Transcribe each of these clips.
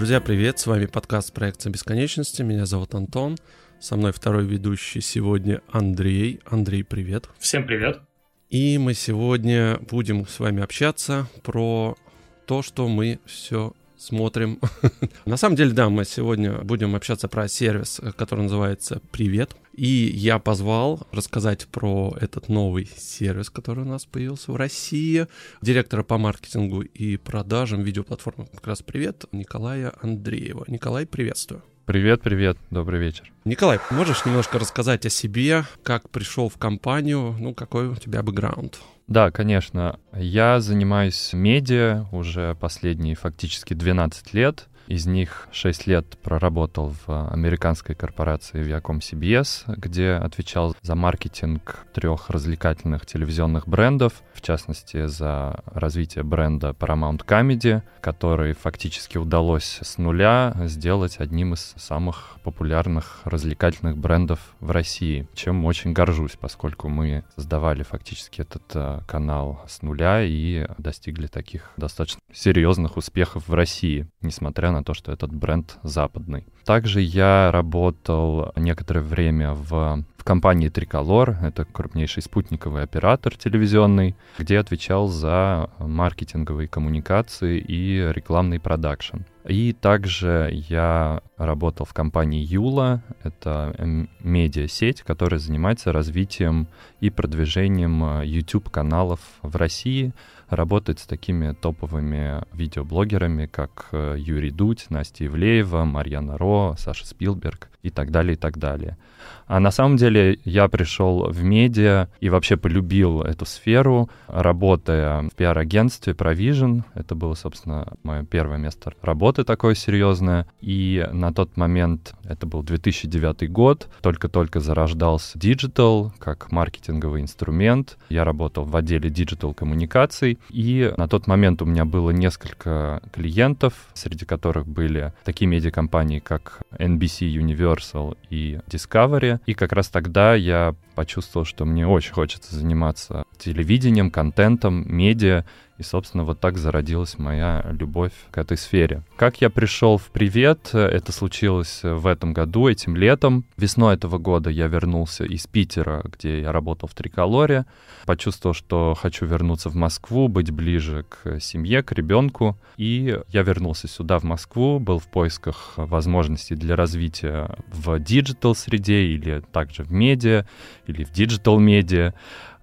Друзья, привет! С вами подкаст «Проекция бесконечности». Меня зовут Антон. Со мной второй ведущий сегодня Андрей. Андрей, привет! Всем привет! И мы сегодня будем с вами общаться про то, что мы все смотрим. На самом деле, да, мы сегодня будем общаться про сервис, который называется «Привет». И я позвал рассказать про этот новый сервис, который у нас появился в России, директора по маркетингу и продажам видеоплатформы как раз «Привет» Николая Андреева. Николай, приветствую. Привет, привет, добрый вечер. Николай, можешь немножко рассказать о себе, как пришел в компанию, ну, какой у тебя бэкграунд? Да, конечно. Я занимаюсь медиа уже последние фактически 12 лет. Из них 6 лет проработал в американской корпорации Viacom CBS, где отвечал за маркетинг трех развлекательных телевизионных брендов, в частности, за развитие бренда Paramount Comedy, который фактически удалось с нуля сделать одним из самых популярных развлекательных брендов в России, чем очень горжусь, поскольку мы создавали фактически этот э, канал с нуля и достигли таких достаточно серьезных успехов в России, несмотря на то, что этот бренд западный. Также я работал некоторое время в в компании Триколор, это крупнейший спутниковый оператор телевизионный, где отвечал за маркетинговые коммуникации и рекламный продакшн. И также я работал в компании Юла, это медиа-сеть, которая занимается развитием и продвижением YouTube-каналов в России, работает с такими топовыми видеоблогерами, как э, Юрий Дудь, Настя Ивлеева, Марьяна Ро, Саша Спилберг и так далее, и так далее. А на самом деле я пришел в медиа и вообще полюбил эту сферу, работая в пиар-агентстве Provision. Это было, собственно, мое первое место работы такое серьезное. И на тот момент, это был 2009 год, только-только зарождался digital как маркетинговый инструмент. Я работал в отделе digital коммуникаций. И на тот момент у меня было несколько клиентов, среди которых были такие медиакомпании, как NBC Universal и Discovery. И как раз тогда я почувствовал, что мне очень хочется заниматься телевидением, контентом, медиа, и, собственно, вот так зародилась моя любовь к этой сфере. Как я пришел в «Привет», это случилось в этом году, этим летом. Весной этого года я вернулся из Питера, где я работал в Триколоре. Почувствовал, что хочу вернуться в Москву, быть ближе к семье, к ребенку. И я вернулся сюда, в Москву, был в поисках возможностей для развития в digital-среде или также в медиа, или в digital-медиа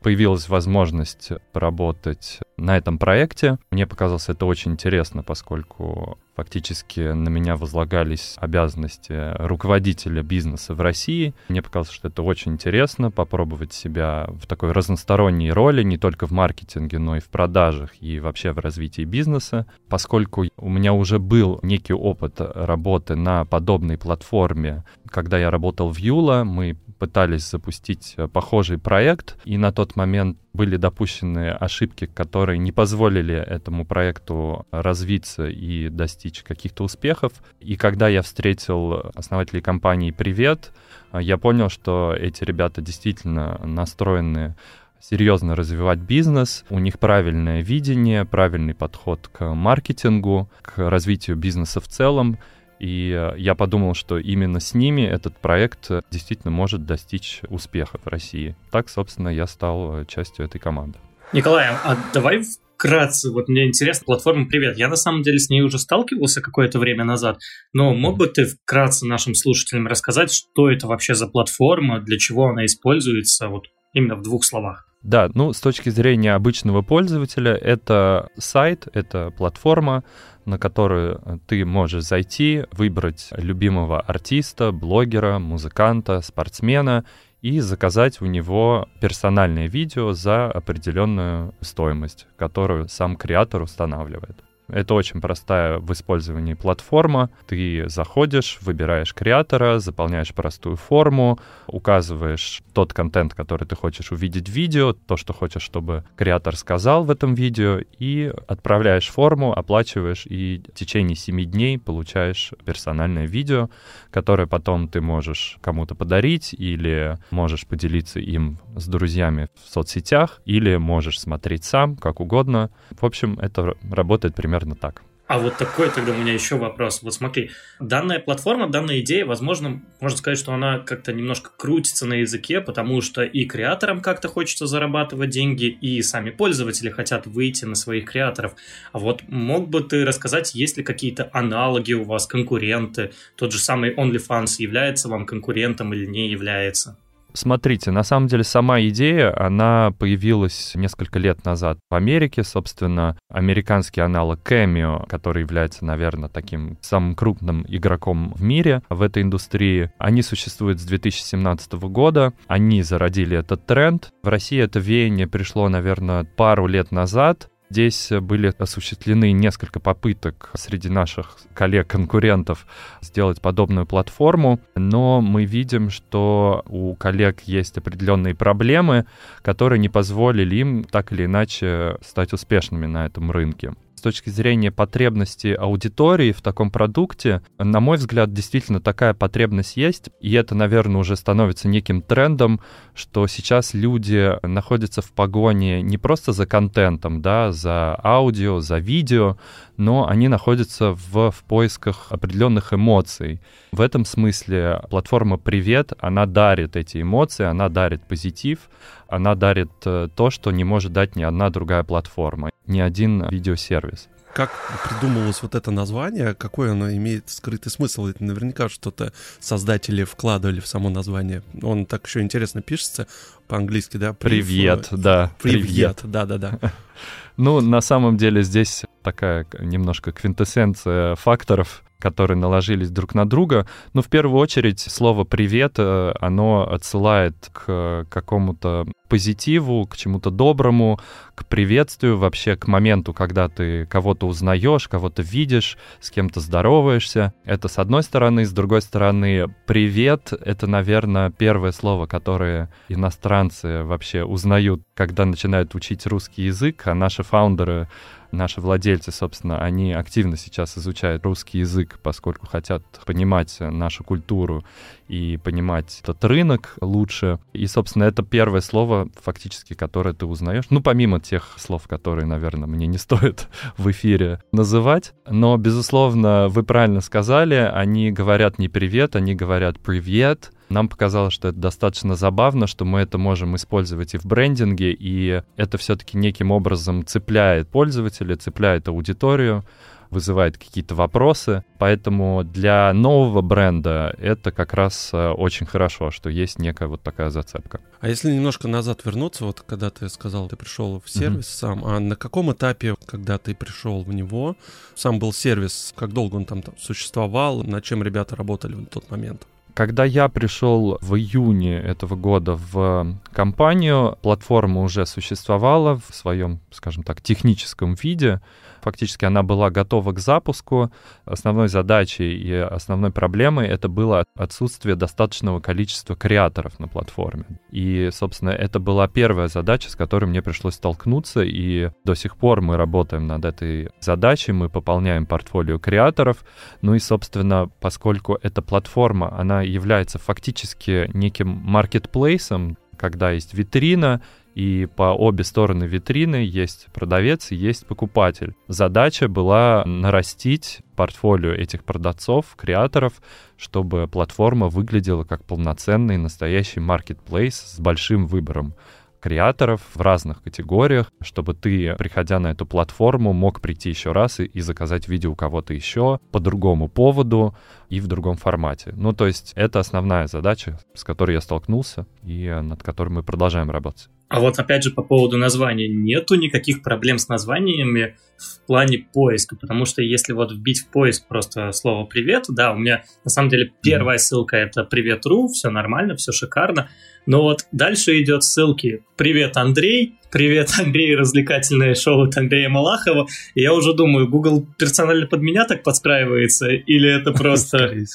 появилась возможность поработать на этом проекте. Мне показалось это очень интересно, поскольку фактически на меня возлагались обязанности руководителя бизнеса в России. Мне показалось, что это очень интересно, попробовать себя в такой разносторонней роли, не только в маркетинге, но и в продажах и вообще в развитии бизнеса. Поскольку у меня уже был некий опыт работы на подобной платформе, когда я работал в Юла, мы пытались запустить похожий проект, и на тот момент были допущены ошибки, которые не позволили этому проекту развиться и достичь каких-то успехов. И когда я встретил основателей компании «Привет», я понял, что эти ребята действительно настроены серьезно развивать бизнес, у них правильное видение, правильный подход к маркетингу, к развитию бизнеса в целом, и э, я подумал, что именно с ними этот проект э, действительно может достичь успеха в России. Так, собственно, я стал э, частью этой команды. Николай, а давай вкратце, вот мне интересно, платформа «Привет». Я на самом деле с ней уже сталкивался какое-то время назад, но мог бы ты вкратце нашим слушателям рассказать, что это вообще за платформа, для чего она используется, вот именно в двух словах? Да, ну, с точки зрения обычного пользователя, это сайт, это платформа, на которую ты можешь зайти, выбрать любимого артиста, блогера, музыканта, спортсмена и заказать у него персональное видео за определенную стоимость, которую сам креатор устанавливает. Это очень простая в использовании платформа. Ты заходишь, выбираешь креатора, заполняешь простую форму, указываешь тот контент, который ты хочешь увидеть в видео, то, что хочешь, чтобы креатор сказал в этом видео, и отправляешь форму, оплачиваешь, и в течение 7 дней получаешь персональное видео, которое потом ты можешь кому-то подарить или можешь поделиться им с друзьями в соцсетях, или можешь смотреть сам, как угодно. В общем, это работает примерно примерно так. А вот такой тогда у меня еще вопрос. Вот смотри, данная платформа, данная идея, возможно, можно сказать, что она как-то немножко крутится на языке, потому что и креаторам как-то хочется зарабатывать деньги, и сами пользователи хотят выйти на своих креаторов. А вот мог бы ты рассказать, есть ли какие-то аналоги у вас, конкуренты? Тот же самый OnlyFans является вам конкурентом или не является? Смотрите, на самом деле сама идея, она появилась несколько лет назад в Америке, собственно, американский аналог Cameo, который является, наверное, таким самым крупным игроком в мире в этой индустрии. Они существуют с 2017 года, они зародили этот тренд. В России это веяние пришло, наверное, пару лет назад, Здесь были осуществлены несколько попыток среди наших коллег-конкурентов сделать подобную платформу, но мы видим, что у коллег есть определенные проблемы, которые не позволили им так или иначе стать успешными на этом рынке точки зрения потребности аудитории в таком продукте, на мой взгляд, действительно такая потребность есть, и это, наверное, уже становится неким трендом, что сейчас люди находятся в погоне не просто за контентом, да, за аудио, за видео, но они находятся в, в поисках определенных эмоций. В этом смысле платформа «Привет», она дарит эти эмоции, она дарит позитив, она дарит э, то, что не может дать ни одна другая платформа, ни один видеосервис как придумалось вот это название, какой оно имеет скрытый смысл. Это наверняка что-то создатели вкладывали в само название. Он так еще интересно пишется по-английски, да? Привет, Прив... да. Привет, да-да-да. Ну, на самом деле здесь такая немножко квинтэссенция факторов, которые наложились друг на друга. Но в первую очередь слово «привет», э, оно отсылает к какому-то позитиву, к чему-то доброму, к приветствию, вообще к моменту, когда ты кого-то узнаешь, кого-то видишь, с кем-то здороваешься. Это с одной стороны. С другой стороны, «привет» — это, наверное, первое слово, которое иностранцы вообще узнают, когда начинают учить русский язык, а наши фаундеры наши владельцы, собственно, они активно сейчас изучают русский язык, поскольку хотят понимать нашу культуру и понимать этот рынок лучше. И, собственно, это первое слово, фактически, которое ты узнаешь. Ну, помимо тех слов, которые, наверное, мне не стоит в эфире называть. Но, безусловно, вы правильно сказали, они говорят не привет, они говорят привет. Нам показалось, что это достаточно забавно, что мы это можем использовать и в брендинге, и это все-таки неким образом цепляет пользователя, цепляет аудиторию вызывает какие-то вопросы. Поэтому для нового бренда это как раз э, очень хорошо, что есть некая вот такая зацепка. А если немножко назад вернуться, вот когда ты сказал, ты пришел в сервис mm-hmm. сам, а на каком этапе, когда ты пришел в него, сам был сервис, как долго он там, там существовал, над чем ребята работали в тот момент? Когда я пришел в июне этого года в компанию, платформа уже существовала в своем, скажем так, техническом виде. Фактически она была готова к запуску. Основной задачей и основной проблемой это было отсутствие достаточного количества креаторов на платформе. И, собственно, это была первая задача, с которой мне пришлось столкнуться, и до сих пор мы работаем над этой задачей, мы пополняем портфолио креаторов. Ну и, собственно, поскольку эта платформа, она является фактически неким маркетплейсом, когда есть витрина, и по обе стороны витрины есть продавец и есть покупатель. Задача была нарастить портфолио этих продавцов, креаторов, чтобы платформа выглядела как полноценный настоящий маркетплейс с большим выбором креаторов в разных категориях, чтобы ты, приходя на эту платформу, мог прийти еще раз и, и заказать видео у кого-то еще по другому поводу и в другом формате. Ну, то есть это основная задача, с которой я столкнулся и над которой мы продолжаем работать. А вот опять же по поводу названия. Нету никаких проблем с названиями в плане поиска, потому что если вот вбить в поиск просто слово «привет», да, у меня на самом деле первая ссылка это «привет.ру», все нормально, все шикарно, но вот дальше идет ссылки «Привет, Андрей», «Привет, Андрей, развлекательное шоу от Андрея Малахова», и я уже думаю, Google персонально под меня так подстраивается, или это просто...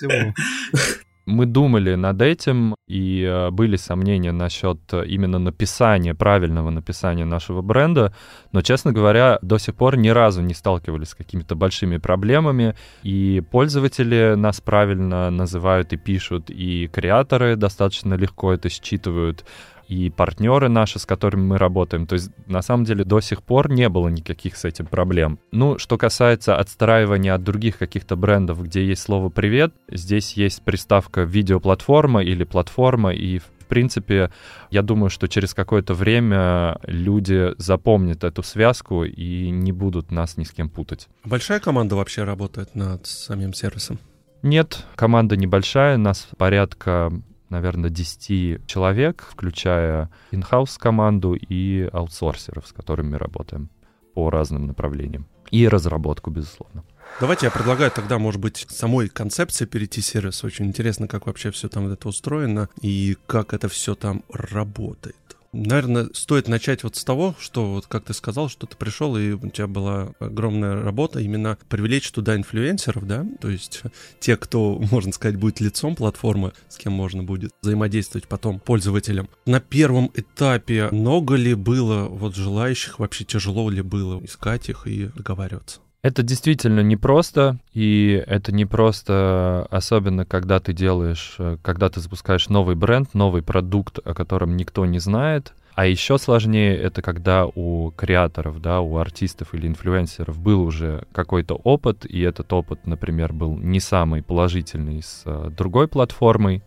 Мы думали над этим, и э, были сомнения насчет э, именно написания, правильного написания нашего бренда, но, честно говоря, до сих пор ни разу не сталкивались с какими-то большими проблемами, и пользователи нас правильно называют и пишут, и креаторы достаточно легко это считывают. И партнеры наши, с которыми мы работаем. То есть, на самом деле, до сих пор не было никаких с этим проблем. Ну, что касается отстраивания от других каких-то брендов, где есть слово «привет», здесь есть приставка «видеоплатформа» или «платформа», и в принципе, я думаю, что через какое-то время люди запомнят эту связку и не будут нас ни с кем путать. Большая команда вообще работает над самим сервисом? Нет, команда небольшая, нас порядка наверное, 10 человек, включая in-house команду и аутсорсеров, с которыми мы работаем по разным направлениям. И разработку, безусловно. Давайте я предлагаю тогда, может быть, самой концепции перейти сервис. Очень интересно, как вообще все там это устроено и как это все там работает. Наверное, стоит начать вот с того, что, вот как ты сказал, что ты пришел, и у тебя была огромная работа именно привлечь туда инфлюенсеров, да, то есть те, кто, можно сказать, будет лицом платформы, с кем можно будет взаимодействовать потом пользователям. На первом этапе много ли было вот желающих, вообще тяжело ли было искать их и договариваться? Это действительно непросто, и это непросто, особенно когда ты делаешь, э, когда ты запускаешь новый бренд, новый продукт, о котором никто не знает. А еще сложнее это когда у креаторов, да, у артистов или инфлюенсеров был уже какой-то опыт, и этот опыт, например, был не самый положительный с э, другой платформой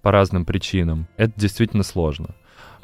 по разным причинам. Это действительно сложно.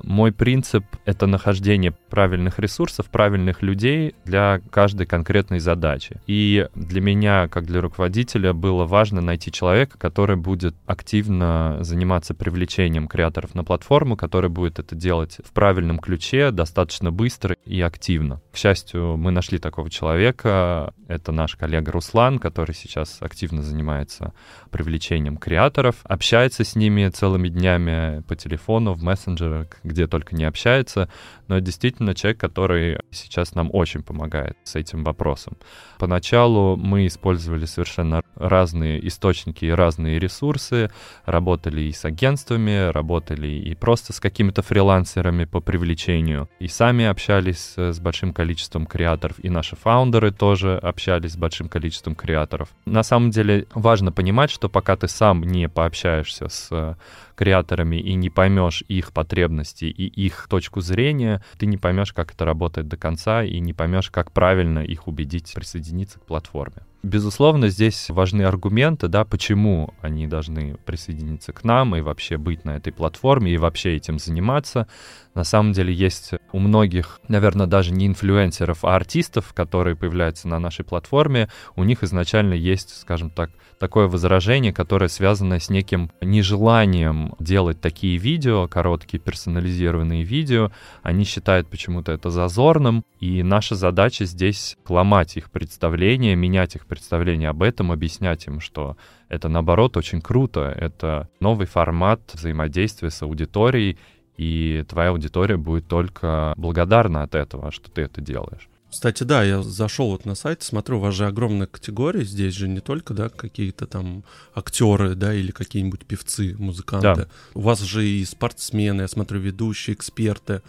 Мой принцип — это нахождение правильных ресурсов, правильных людей для каждой конкретной задачи. И для меня, как для руководителя, было важно найти человека, который будет активно заниматься привлечением креаторов на платформу, который будет это делать в правильном ключе, достаточно быстро и активно. К счастью, мы нашли такого человека. Это наш коллега Руслан, который сейчас активно занимается привлечением креаторов, общается с ними целыми днями по телефону, в мессенджерах, где только не общается, но действительно человек, который сейчас нам очень помогает с этим вопросом. Поначалу мы использовали совершенно разные источники и разные ресурсы, работали и с агентствами, работали и просто с какими-то фрилансерами по привлечению, и сами общались с большим количеством креаторов, и наши фаундеры тоже общались с большим количеством креаторов. На самом деле важно понимать, что пока ты сам не пообщаешься с креаторами и не поймешь их потребности и их точку зрения, ты не поймешь, как это работает до конца и не поймешь, как правильно их убедить присоединиться к платформе. Безусловно, здесь важны аргументы, да, почему они должны присоединиться к нам и вообще быть на этой платформе и вообще этим заниматься. На самом деле есть у многих, наверное, даже не инфлюенсеров, а артистов, которые появляются на нашей платформе, у них изначально есть, скажем так, такое возражение, которое связано с неким нежеланием делать такие видео, короткие персонализированные видео. Они считают почему-то это зазорным, и наша задача здесь ломать их представления, менять их представление об этом, объяснять им, что это, наоборот, очень круто, это новый формат взаимодействия с аудиторией, и твоя аудитория будет только благодарна от этого, что ты это делаешь. Кстати, да, я зашел вот на сайт, смотрю, у вас же огромная категория, здесь же не только, да, какие-то там актеры, да, или какие-нибудь певцы, музыканты. Да. У вас же и спортсмены, я смотрю, ведущие, эксперты.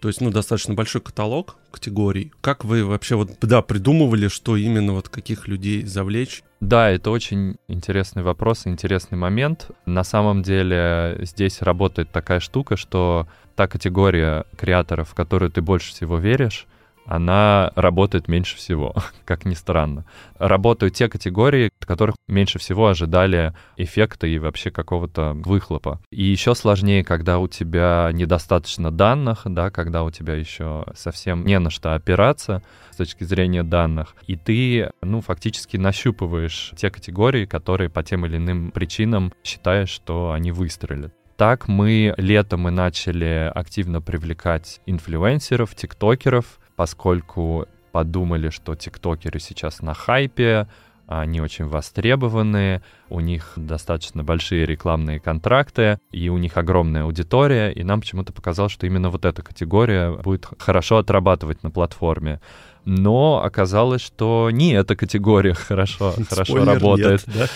То есть, ну, достаточно большой каталог категорий. Как вы вообще вот, да, придумывали, что именно вот каких людей завлечь? Да, это очень интересный вопрос, интересный момент. На самом деле здесь работает такая штука, что та категория креаторов, в которую ты больше всего веришь, она работает меньше всего, как ни странно. Работают те категории, которых меньше всего ожидали эффекта и вообще какого-то выхлопа. И еще сложнее, когда у тебя недостаточно данных, да, когда у тебя еще совсем не на что опираться с точки зрения данных, и ты, ну, фактически нащупываешь те категории, которые по тем или иным причинам считаешь, что они выстрелят. Так мы летом мы начали активно привлекать инфлюенсеров, тиктокеров, поскольку подумали, что тиктокеры сейчас на хайпе, они очень востребованы, у них достаточно большие рекламные контракты, и у них огромная аудитория, и нам почему-то показалось, что именно вот эта категория будет хорошо отрабатывать на платформе но оказалось, что не эта категория хорошо, хорошо работает. Нет,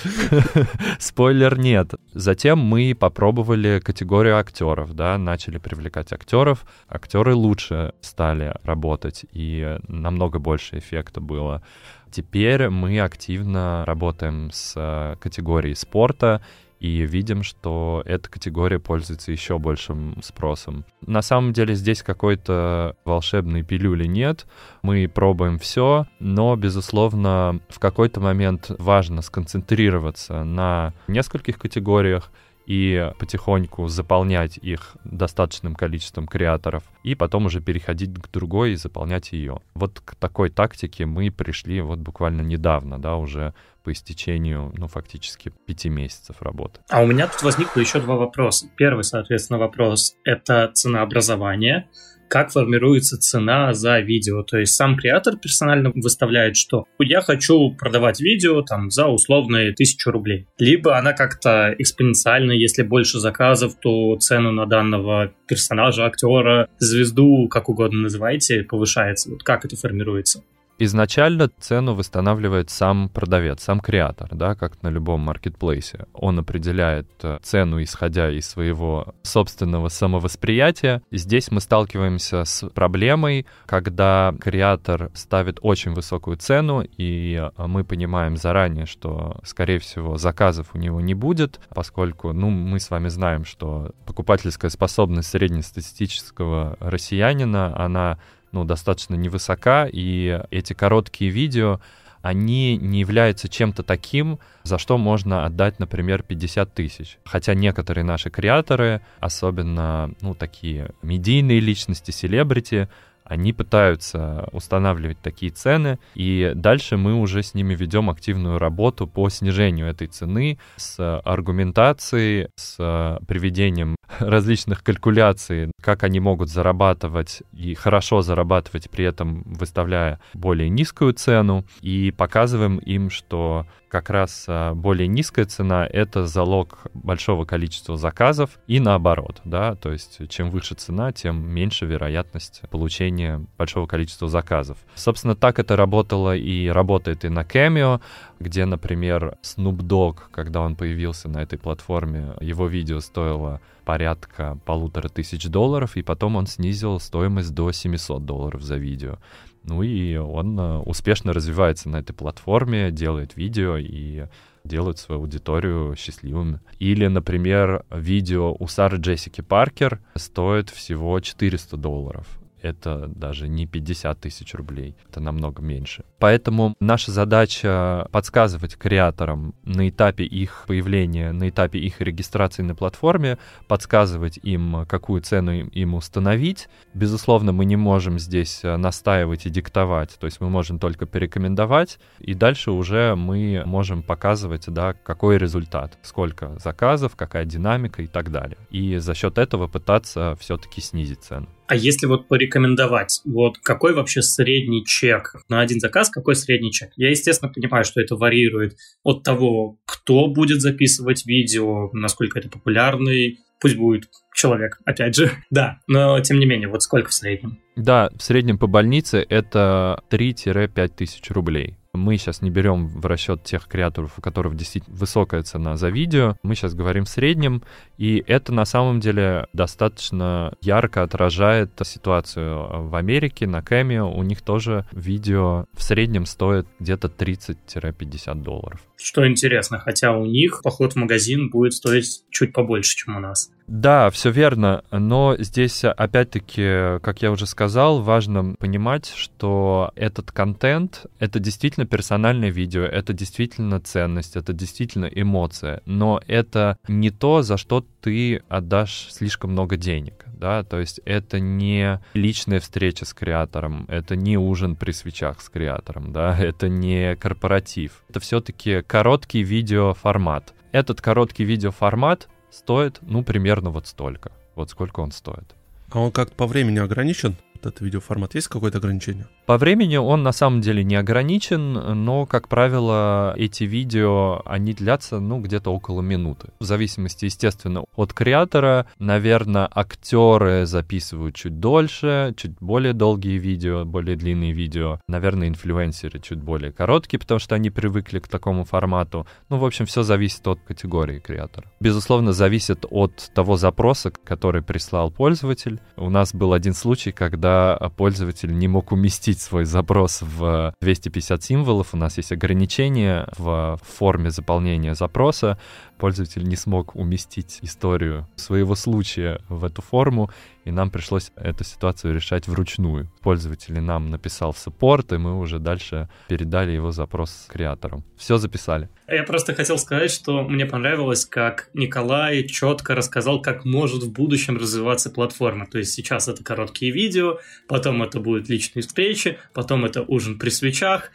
да? Спойлер нет. Затем мы попробовали категорию актеров, да, начали привлекать актеров. Актеры лучше стали работать, и намного больше эффекта было. Теперь мы активно работаем с категорией спорта, и видим, что эта категория пользуется еще большим спросом. На самом деле здесь какой-то волшебной пилюли нет, мы пробуем все, но, безусловно, в какой-то момент важно сконцентрироваться на нескольких категориях, и потихоньку заполнять их достаточным количеством креаторов, и потом уже переходить к другой и заполнять ее. Вот к такой тактике мы пришли вот буквально недавно, да, уже по истечению, ну, фактически пяти месяцев работы. А у меня тут возникло еще два вопроса. Первый, соответственно, вопрос — это ценообразование как формируется цена за видео. То есть сам креатор персонально выставляет, что я хочу продавать видео там за условные тысячу рублей. Либо она как-то экспоненциально, если больше заказов, то цену на данного персонажа, актера, звезду, как угодно называйте, повышается. Вот как это формируется? Изначально цену восстанавливает сам продавец, сам креатор, да, как на любом маркетплейсе. Он определяет э, цену, исходя из своего собственного самовосприятия. И здесь мы сталкиваемся с проблемой, когда креатор ставит очень высокую цену, и э, мы понимаем заранее, что, скорее всего, заказов у него не будет, поскольку, ну, мы с вами знаем, что покупательская способность среднестатистического россиянина, она ну, достаточно невысока, и эти короткие видео, они не являются чем-то таким, за что можно отдать, например, 50 тысяч. Хотя некоторые наши креаторы, особенно, ну, такие медийные личности, селебрити, они пытаются устанавливать такие цены, и дальше мы уже с ними ведем активную работу по снижению этой цены с аргументацией, с приведением различных калькуляций, как они могут зарабатывать и хорошо зарабатывать, при этом выставляя более низкую цену, и показываем им, что как раз а, более низкая цена — это залог большого количества заказов и наоборот, да, то есть чем выше цена, тем меньше вероятность получения большого количества заказов. Собственно, так это работало и работает и на Cameo, где, например, Snoop Dogg, когда он появился на этой платформе, его видео стоило порядка полутора тысяч долларов, и потом он снизил стоимость до 700 долларов за видео. Ну и он э, успешно развивается на этой платформе, делает видео и делает свою аудиторию счастливыми. Или, например, видео у Сары Джессики Паркер стоит всего 400 долларов это даже не 50 тысяч рублей, это намного меньше. Поэтому наша задача подсказывать креаторам на этапе их появления, на этапе их регистрации на платформе, подсказывать им, какую цену им установить. Безусловно, мы не можем здесь э, настаивать и диктовать, то есть мы можем только порекомендовать, и дальше уже мы можем показывать, да, какой результат, сколько заказов, какая динамика и так далее. И за счет этого пытаться все-таки снизить цену. А если вот порекомендовать, вот какой вообще средний чек на один заказ, какой средний чек? Я, естественно, понимаю, что это варьирует от того, кто будет записывать видео, насколько это популярный, пусть будет человек, опять же, да, но тем не менее, вот сколько в среднем? Да, в среднем по больнице это 3-5 тысяч рублей. Мы сейчас не берем в расчет тех креаторов, у которых действительно высокая цена за видео. Мы сейчас говорим в среднем, и это на самом деле достаточно ярко отражает ситуацию в Америке, на Cameo. У них тоже видео в среднем стоит где-то 30-50 долларов. Что интересно, хотя у них поход в магазин будет стоить чуть побольше, чем у нас. Да, все верно, но здесь опять-таки, как я уже сказал, важно понимать, что этот контент — это действительно персональное видео, это действительно ценность, это действительно эмоция, но это не то, за что ты отдашь слишком много денег, да, то есть это не личная встреча с креатором, это не ужин при свечах с креатором, да, это не корпоратив, это все-таки короткий видеоформат. Этот короткий видеоформат стоит, ну, примерно вот столько. Вот сколько он стоит. А он как-то по времени ограничен? Этот видеоформат есть какое-то ограничение? По времени он на самом деле не ограничен, но, как правило, эти видео, они длятся, ну, где-то около минуты. В зависимости, естественно, от креатора. Наверное, актеры записывают чуть дольше, чуть более долгие видео, более длинные видео. Наверное, инфлюенсеры чуть более короткие, потому что они привыкли к такому формату. Ну, в общем, все зависит от категории креатора. Безусловно, зависит от того запроса, который прислал пользователь. У нас был один случай, когда пользователь не мог уместить свой запрос в 250 символов. У нас есть ограничения в форме заполнения запроса. Пользователь не смог уместить историю своего случая в эту форму, и нам пришлось эту ситуацию решать вручную. Пользователь нам написал в саппорт, и мы уже дальше передали его запрос креатору. Все записали. Я просто хотел сказать, что мне понравилось, как Николай четко рассказал, как может в будущем развиваться платформа. То есть сейчас это короткие видео, потом это будут личные встречи, потом это ужин при свечах.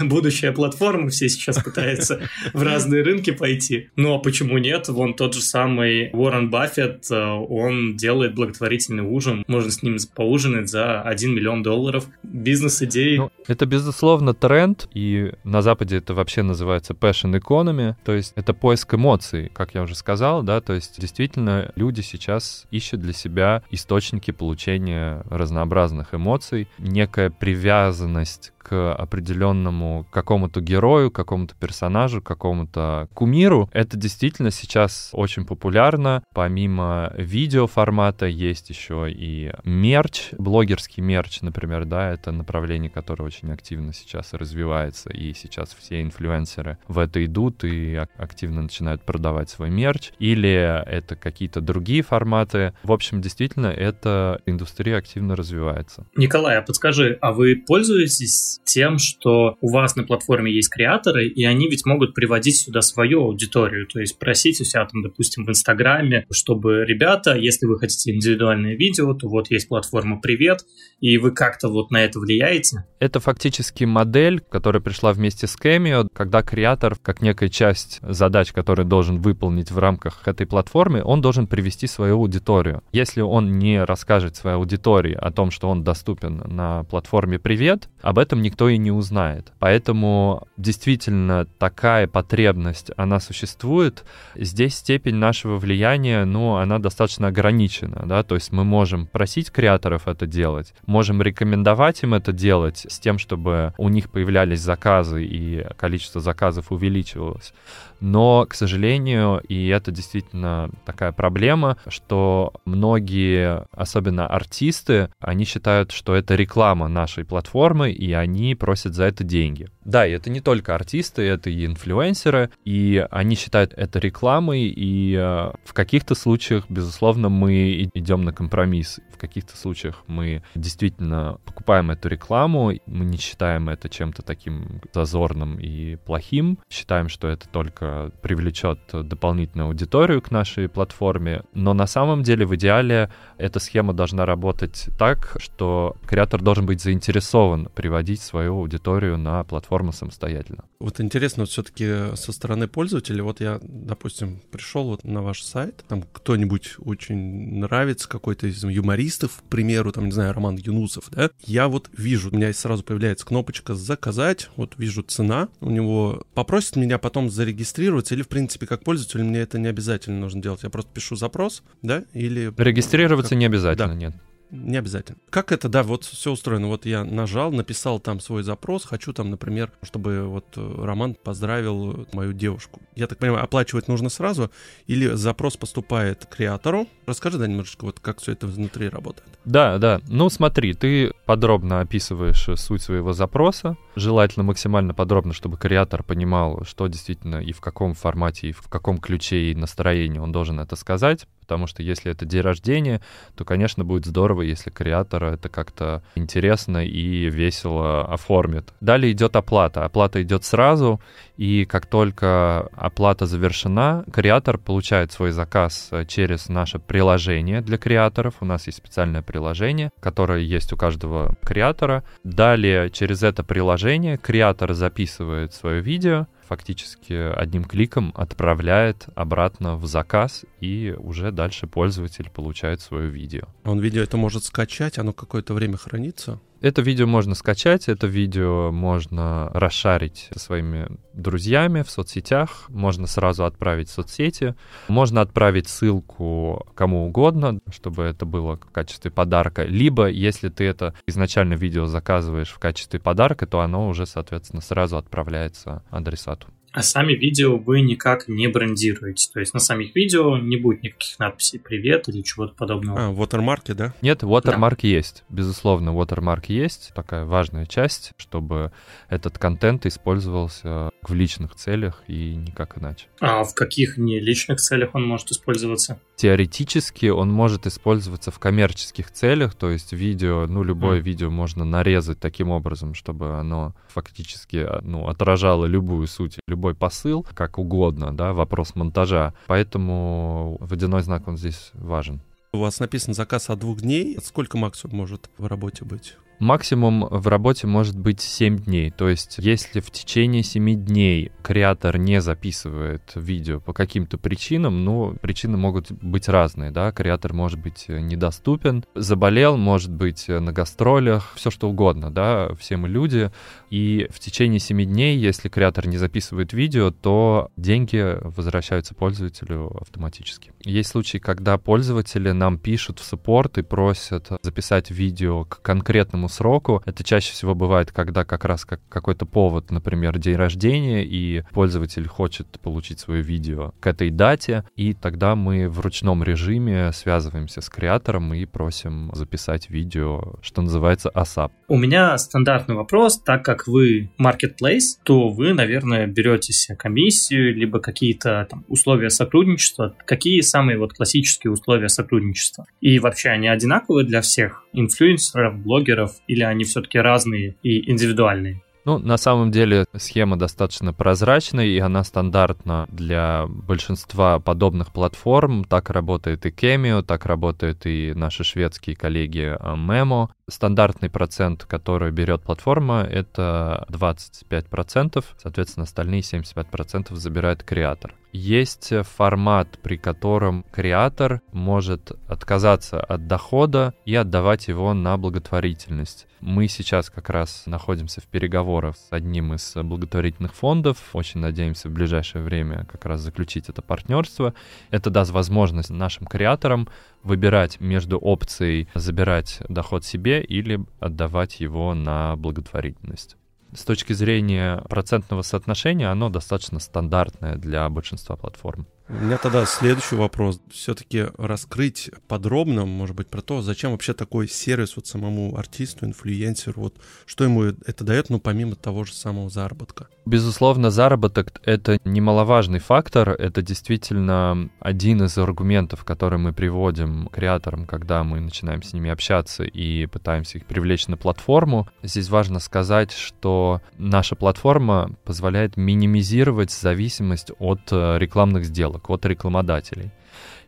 Будущая платформа, все сейчас пытаются в разные рынки пойти. Ну а почему нет? Вон тот же самый Уоррен Баффет, э, он делает благотворительный ужин. Можно с ним поужинать за 1 миллион долларов. Бизнес-идеи. Ну, это, безусловно, тренд, и на Западе это вообще называется passion economy, то есть это поиск эмоций, как я уже сказал, да, то есть действительно люди сейчас ищут для себя источники получения разнообразных эмоций, некая привязанность к определенному какому-то герою, какому-то персонажу, какому-то кумиру. Это действительно сейчас очень популярно. Помимо видеоформата есть еще и мерч, блогерский мерч, например, да, это направление, которое очень активно сейчас развивается, и сейчас все инфлюенсеры в это идут и активно начинают продавать свой мерч, или это какие-то другие форматы. В общем, действительно, эта индустрия активно развивается. Николай, а подскажи, а вы пользуетесь тем, что у вас на платформе есть креаторы, и они ведь могут приводить сюда свою аудиторию, то есть просить у себя там, допустим, в Инстаграме, чтобы, ребята, если вы хотите индивидуальное видео, то вот есть платформа «Привет», и вы как-то вот на это влияете? Это фактически модель, которая пришла вместе с Cameo, когда креатор, как некая часть задач, которые должен выполнить в рамках этой платформы, он должен привести свою аудиторию. Если он не расскажет своей аудитории о том, что он доступен на платформе «Привет», об этом никто и не узнает. Поэтому действительно такая потребность, она существует. Здесь степень нашего влияния, ну, она достаточно ограничена, да, то есть мы можем просить креаторов это делать, можем рекомендовать им это делать с тем, чтобы у них появлялись заказы и количество заказов увеличивалось. Но, к сожалению, и это действительно такая проблема, что многие, особенно артисты, они считают, что это реклама нашей платформы, и они просят за это деньги. Да, и это не только артисты, это и инфлюенсеры, и они считают это рекламой, и э, в каких-то случаях, безусловно, мы идем на компромисс. В каких-то случаях мы действительно покупаем эту рекламу, мы не считаем это чем-то таким зазорным и плохим, считаем, что это только привлечет дополнительную аудиторию к нашей платформе, но на самом деле в идеале эта схема должна работать так, что креатор должен быть заинтересован приводить свою аудиторию на платформу самостоятельно. Вот интересно, вот все-таки со стороны пользователя, вот я, допустим, пришел вот на ваш сайт, там кто-нибудь очень нравится, какой-то из юмористов, к примеру, там, не знаю, Роман Юнусов, да, я вот вижу, у меня сразу появляется кнопочка «Заказать», вот вижу цена, у него попросит меня потом зарегистрироваться, или, в принципе, как пользователь, мне это не обязательно нужно делать, я просто пишу запрос, да, или... Регистрироваться как... не обязательно, да. нет. Не обязательно. Как это, да, вот все устроено. Вот я нажал, написал там свой запрос, хочу там, например, чтобы вот э, Роман поздравил мою девушку. Я так понимаю, оплачивать нужно сразу или запрос поступает креатору? Расскажи, да, немножечко, вот как все это внутри работает. Да, да. Ну смотри, ты подробно описываешь суть своего запроса, желательно максимально подробно, чтобы креатор понимал, что действительно и в каком формате, и в каком ключе и настроении он должен это сказать, потому что если это день рождения, то, конечно, будет здорово, если креатор это как-то интересно и весело оформит. Далее идет оплата. Оплата идет сразу, и как только оплата завершена, креатор получает свой заказ через наше приложение для креаторов. У нас есть специальное приложение, которое есть у каждого креатора. Далее через это приложение креатор записывает свое видео, фактически одним кликом отправляет обратно в заказ, и уже дальше пользователь получает свое видео. Он видео это может скачать, оно какое-то время хранится? Это видео можно скачать, это видео можно расшарить со своими друзьями в соцсетях, можно сразу отправить в соцсети, можно отправить ссылку кому угодно, чтобы это было в качестве подарка, либо если ты это изначально видео заказываешь в качестве подарка, то оно уже, соответственно, сразу отправляется адресату. А сами видео вы никак не брендируете. То есть на самих видео не будет никаких надписей «Привет» или чего-то подобного. А, watermark, да? Нет, watermark да. есть. Безусловно, watermark есть. Такая важная часть, чтобы этот контент использовался в личных целях и никак иначе. А в каких не личных целях он может использоваться? Теоретически он может использоваться в коммерческих целях, то есть видео, ну, любое mm. видео можно нарезать таким образом, чтобы оно фактически ну, отражало любую суть, любой посыл, как угодно, да, вопрос монтажа. Поэтому водяной знак, он здесь важен. У вас написан заказ от двух дней. Сколько максимум может в работе быть? Максимум в работе может быть 7 дней. То есть, если в течение 7 дней креатор не записывает видео по каким-то причинам, ну, причины могут быть разные, да, креатор может быть недоступен, заболел, может быть на гастролях, все что угодно, да, все мы люди, и в течение 7 дней, если креатор не записывает видео, то деньги возвращаются пользователю автоматически. Есть случаи, когда пользователи нам пишут в саппорт и просят записать видео к конкретному определенному сроку. Это чаще всего бывает, когда как раз как какой-то повод, например, день рождения, и пользователь хочет получить свое видео к этой дате, и тогда мы в ручном режиме связываемся с креатором и просим записать видео, что называется ASAP. У меня стандартный вопрос, так как вы marketplace, то вы, наверное, берете себе комиссию, либо какие-то там условия сотрудничества. Какие самые вот классические условия сотрудничества? И вообще они одинаковые для всех инфлюенсеров, блогеров, или они все-таки разные и индивидуальные? Ну, на самом деле схема достаточно прозрачная, и она стандартна для большинства подобных платформ. Так работает и Cameo, так работают и наши шведские коллеги а, Memo. Стандартный процент, который берет платформа, это 25%, соответственно, остальные 75% забирает креатор. Есть формат, при котором креатор может отказаться от дохода и отдавать его на благотворительность. Мы сейчас как раз находимся в переговорах с одним из благотворительных фондов. Очень надеемся в ближайшее время как раз заключить это партнерство. Это даст возможность нашим креаторам выбирать между опцией забирать доход себе или отдавать его на благотворительность. С точки зрения процентного соотношения оно достаточно стандартное для большинства платформ. У меня тогда следующий вопрос. Все-таки раскрыть подробно, может быть, про то, зачем вообще такой сервис вот самому артисту, инфлюенсеру, вот что ему это дает, ну, помимо того же самого заработка. Безусловно, заработок — это немаловажный фактор, это действительно один из аргументов, который мы приводим креаторам, когда мы начинаем с ними общаться и пытаемся их привлечь на платформу. Здесь важно сказать, что наша платформа позволяет минимизировать зависимость от э, рекламных сделок сделок от рекламодателей.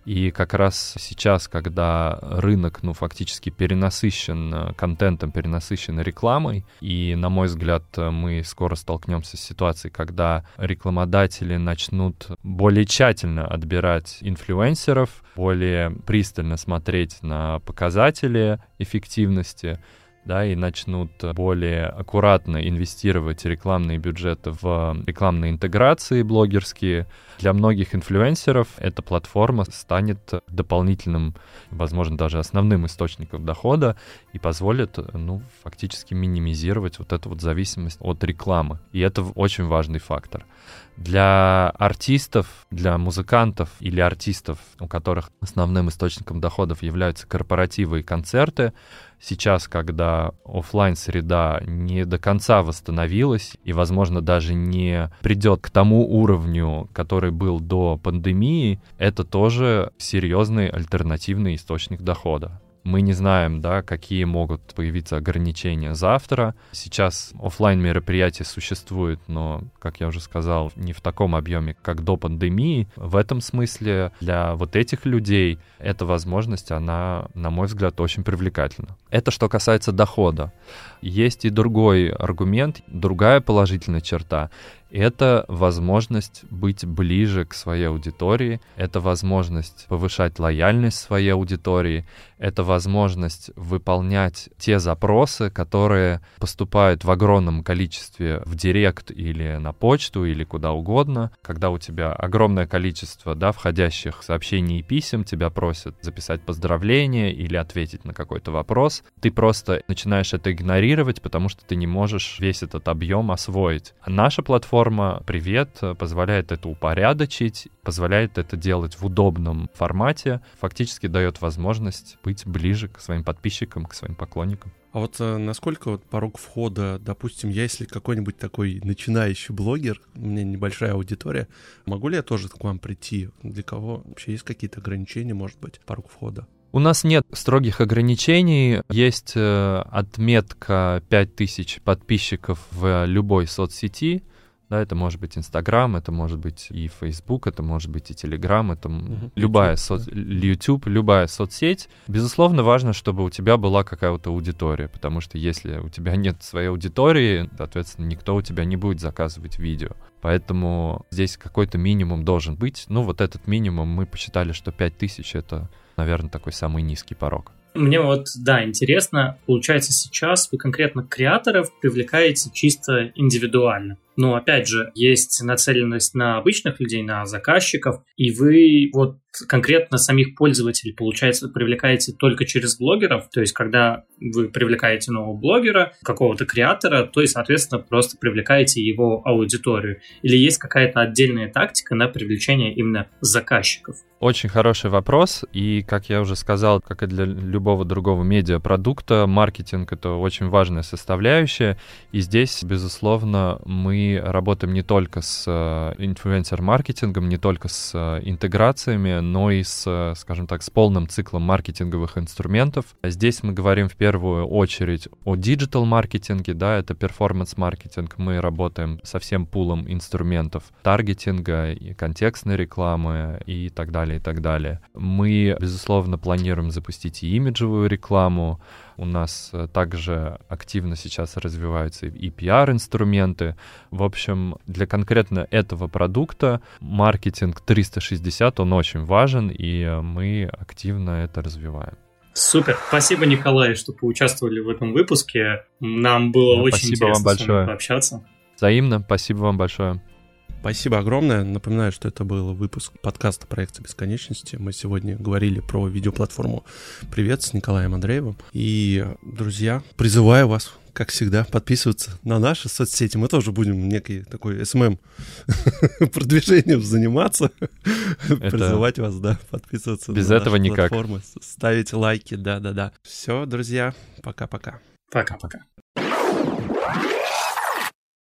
И как раз сейчас, когда рынок, ну, фактически перенасыщен э, контентом, перенасыщен рекламой, и, на мой взгляд, мы скоро столкнемся с ситуацией, когда рекламодатели начнут более тщательно отбирать инфлюенсеров, более пристально смотреть на показатели эффективности, да, и начнут более аккуратно инвестировать рекламные бюджеты в рекламные интеграции блогерские. Для многих инфлюенсеров эта платформа станет дополнительным, возможно, даже основным источником дохода и позволит, ну, фактически минимизировать вот эту вот зависимость от рекламы. И это очень важный фактор. Для артистов, для музыкантов или артистов, у которых основным источником доходов являются корпоративы и концерты, сейчас, когда офлайн среда не до конца восстановилась и, возможно, даже не придет к тому уровню, который был до пандемии, это тоже серьезный альтернативный источник дохода. Мы не знаем, да, какие могут появиться ограничения завтра. Сейчас офлайн мероприятия существуют, но, как я уже сказал, не в таком объеме, как до пандемии. В этом смысле для вот этих людей эта возможность, она, на мой взгляд, очень привлекательна. Это что касается дохода. Есть и другой аргумент, другая положительная черта это возможность быть ближе к своей аудитории, это возможность повышать лояльность своей аудитории, это возможность выполнять те запросы, которые поступают в огромном количестве в директ или на почту или куда угодно. Когда у тебя огромное количество да, входящих сообщений и писем, тебя просят записать поздравление или ответить на какой-то вопрос, ты просто начинаешь это игнорировать, потому что ты не можешь весь этот объем освоить. А наша платформа платформа «Привет» позволяет это упорядочить, позволяет это делать в удобном формате, фактически дает возможность быть ближе к своим подписчикам, к своим поклонникам. А вот э, насколько вот порог входа, допустим, я если какой-нибудь такой начинающий блогер, у меня небольшая аудитория, могу ли я тоже к вам прийти? Для кого вообще есть какие-то ограничения, может быть, порог входа? У нас нет строгих ограничений. Есть э, отметка 5000 подписчиков в любой соцсети. Да, это может быть Инстаграм, это может быть и Фейсбук, это может быть и Телеграм, это угу. любая YouTube, соц... да. YouTube, любая соцсеть. Безусловно, важно, чтобы у тебя была какая-то аудитория, потому что если у тебя нет своей аудитории, соответственно, никто у тебя не будет заказывать видео. Поэтому здесь какой-то минимум должен быть. Ну, вот этот минимум мы посчитали, что 5000 — это, наверное, такой самый низкий порог. Мне вот, да, интересно, получается сейчас вы конкретно креаторов привлекаете чисто индивидуально. Но опять же, есть нацеленность на обычных людей, на заказчиков, и вы вот конкретно самих пользователей, получается, привлекаете только через блогеров, то есть когда вы привлекаете нового блогера, какого-то креатора, то и, соответственно, просто привлекаете его аудиторию. Или есть какая-то отдельная тактика на привлечение именно заказчиков? Очень хороший вопрос, и, как я уже сказал, как и для любого другого медиапродукта, маркетинг — это очень важная составляющая, и здесь, безусловно, мы работаем не только с э, инфлюенсер-маркетингом, не только с э, интеграциями, но и с, э, скажем так, с полным циклом маркетинговых инструментов. Здесь мы говорим в первую очередь о диджитал-маркетинге, да, это перформанс-маркетинг. Мы работаем со всем пулом инструментов таргетинга, и контекстной рекламы и так далее, и так далее. Мы, безусловно, планируем запустить и имиджевую рекламу, у нас э, также активно сейчас развиваются и PR-инструменты. В общем, для конкретно этого продукта маркетинг 360, он очень важен, и э, мы активно это развиваем. Супер. Спасибо, Николай, что поучаствовали в этом выпуске. Нам было да, очень интересно вам большое. с вами пообщаться. Взаимно. Спасибо вам большое. Спасибо огромное. Напоминаю, что это был выпуск подкаста проекта бесконечности. Мы сегодня говорили про видеоплатформу «Привет» с Николаем Андреевым. И, друзья, призываю вас как всегда, подписываться на наши соцсети. Мы тоже будем некий такой SMM продвижением заниматься. Это... Призывать вас, да, подписываться Без на этого наши никак. платформы, ставить лайки, да-да-да. Все, друзья, пока-пока. Пока-пока.